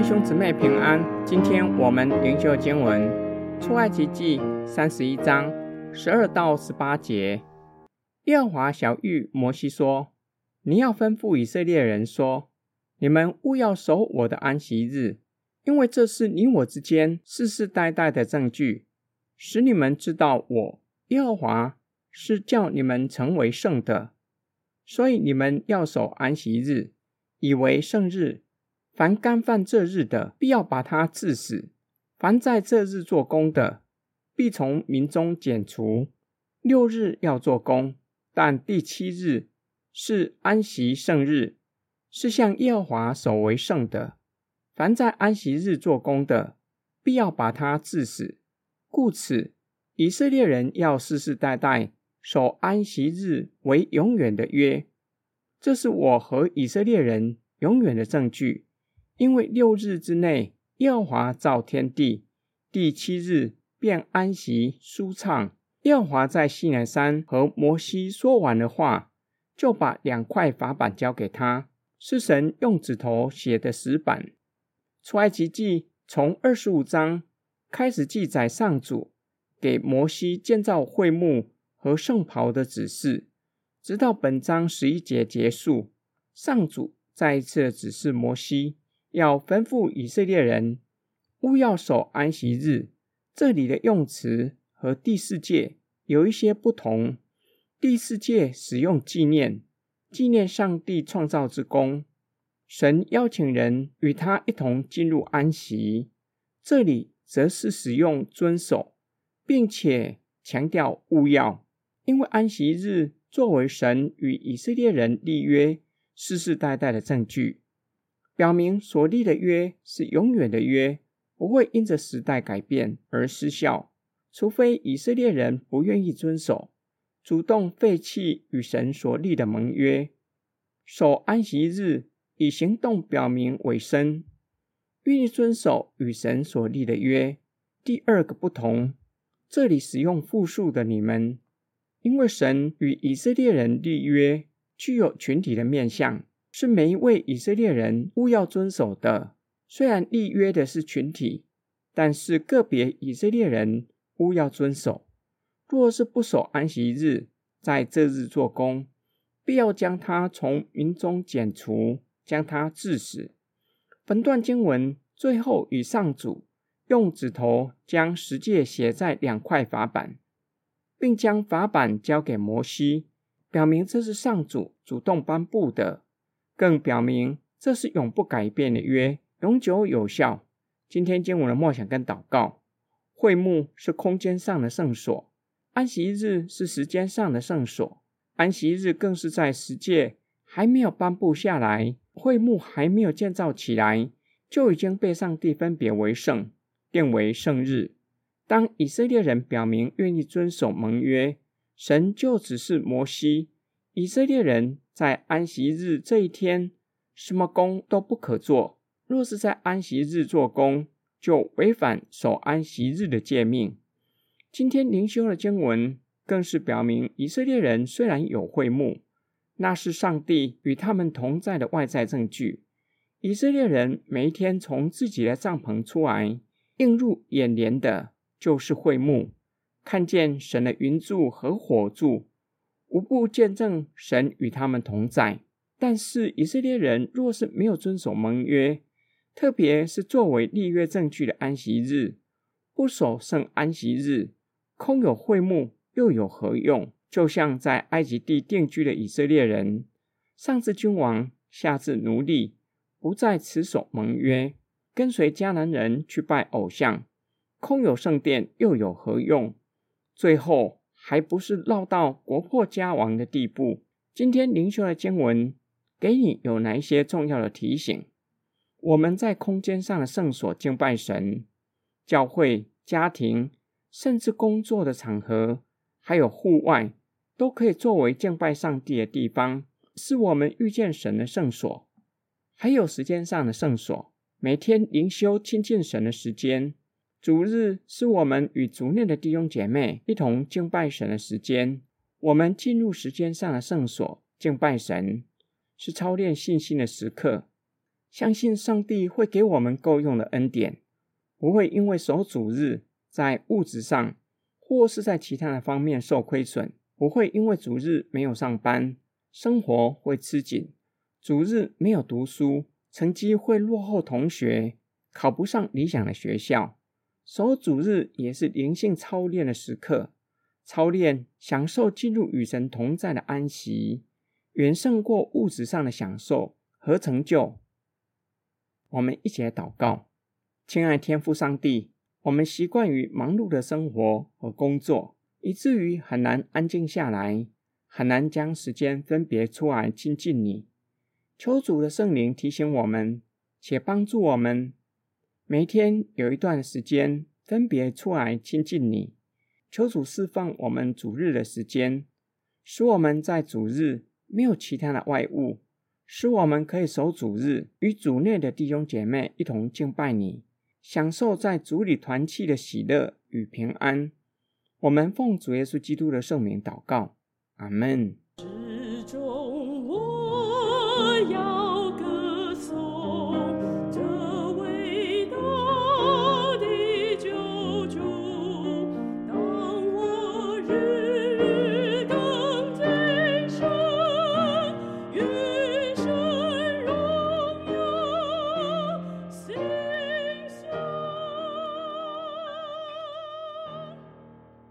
弟兄姊妹平安，今天我们灵修经文出埃及记三十一章十二到十八节。耶和华晓諭摩西说：“你要吩咐以色列人说，你们务要守我的安息日，因为这是你我之间世世代代的证据，使你们知道我耶和华是叫你们成为圣的。所以你们要守安息日，以为圣日。”凡干犯这日的，必要把他治死；凡在这日做工的，必从民中剪除。六日要做工，但第七日是安息圣日，是向耶和华守为圣的。凡在安息日做工的，必要把他治死。故此，以色列人要世世代代守安息日为永远的约。这是我和以色列人永远的证据。因为六日之内，耶和华造天地，第七日便安息舒畅。耶和华在西南山和摩西说完了话，就把两块法板交给他，是神用指头写的石板。出埃及记从二十五章开始记载上主给摩西建造会幕和圣袍的指示，直到本章十一节结束，上主再一次指示摩西。要吩咐以色列人，勿要守安息日。这里的用词和第四诫有一些不同。第四诫使用纪念，纪念上帝创造之功。神邀请人与他一同进入安息。这里则是使用遵守，并且强调勿要，因为安息日作为神与以色列人立约世世代代的证据。表明所立的约是永远的约，不会因着时代改变而失效，除非以色列人不愿意遵守，主动废弃与神所立的盟约。守安息日以行动表明委身，愿意遵守与神所立的约。第二个不同，这里使用复数的你们，因为神与以色列人立约具有群体的面向。是每一位以色列人务要遵守的。虽然立约的是群体，但是个别以色列人务要遵守。若是不守安息日，在这日做工，必要将他从民中剪除，将他治死。本段经文最后与上主用指头将十诫写在两块法板，并将法板交给摩西，表明这是上主主动颁布的。更表明这是永不改变的约，永久有效。今天经文的默想跟祷告，会幕是空间上的圣所，安息日是时间上的圣所。安息日更是在十诫还没有颁布下来，会幕还没有建造起来，就已经被上帝分别为圣，定为圣日。当以色列人表明愿意遵守盟约，神就指示摩西。以色列人在安息日这一天，什么工都不可做。若是在安息日做工，就违反守安息日的诫命。今天灵修的经文更是表明，以色列人虽然有会幕，那是上帝与他们同在的外在证据。以色列人每一天从自己的帐篷出来，映入眼帘的就是会幕，看见神的云柱和火柱。无不见证神与他们同在，但是以色列人若是没有遵守盟约，特别是作为立约证据的安息日，不守圣安息日，空有会幕又有何用？就像在埃及地定居的以色列人，上至君王，下至奴隶，不再持守盟约，跟随迦南人去拜偶像，空有圣殿又有何用？最后。还不是落到国破家亡的地步。今天灵修的经文给你有哪一些重要的提醒？我们在空间上的圣所敬拜神，教会、家庭，甚至工作的场合，还有户外，都可以作为敬拜上帝的地方，是我们遇见神的圣所。还有时间上的圣所，每天灵修亲近神的时间。主日是我们与族内的弟兄姐妹一同敬拜神的时间。我们进入时间上的圣所敬拜神，是操练信心的时刻。相信上帝会给我们够用的恩典，不会因为守主日在物质上或是在其他的方面受亏损，不会因为主日没有上班，生活会吃紧，主日没有读书，成绩会落后同学，考不上理想的学校。守主日也是灵性操练的时刻，操练享受进入与神同在的安息，远胜过物质上的享受和成就。我们一起来祷告，亲爱天父上帝，我们习惯于忙碌的生活和工作，以至于很难安静下来，很难将时间分别出来亲近你。求主的圣灵提醒我们，且帮助我们。每天有一段时间分别出来亲近你，求主释放我们主日的时间，使我们在主日没有其他的外物，使我们可以守主日，与主内的弟兄姐妹一同敬拜你，享受在主里团契的喜乐与平安。我们奉主耶稣基督的圣名祷告，阿门。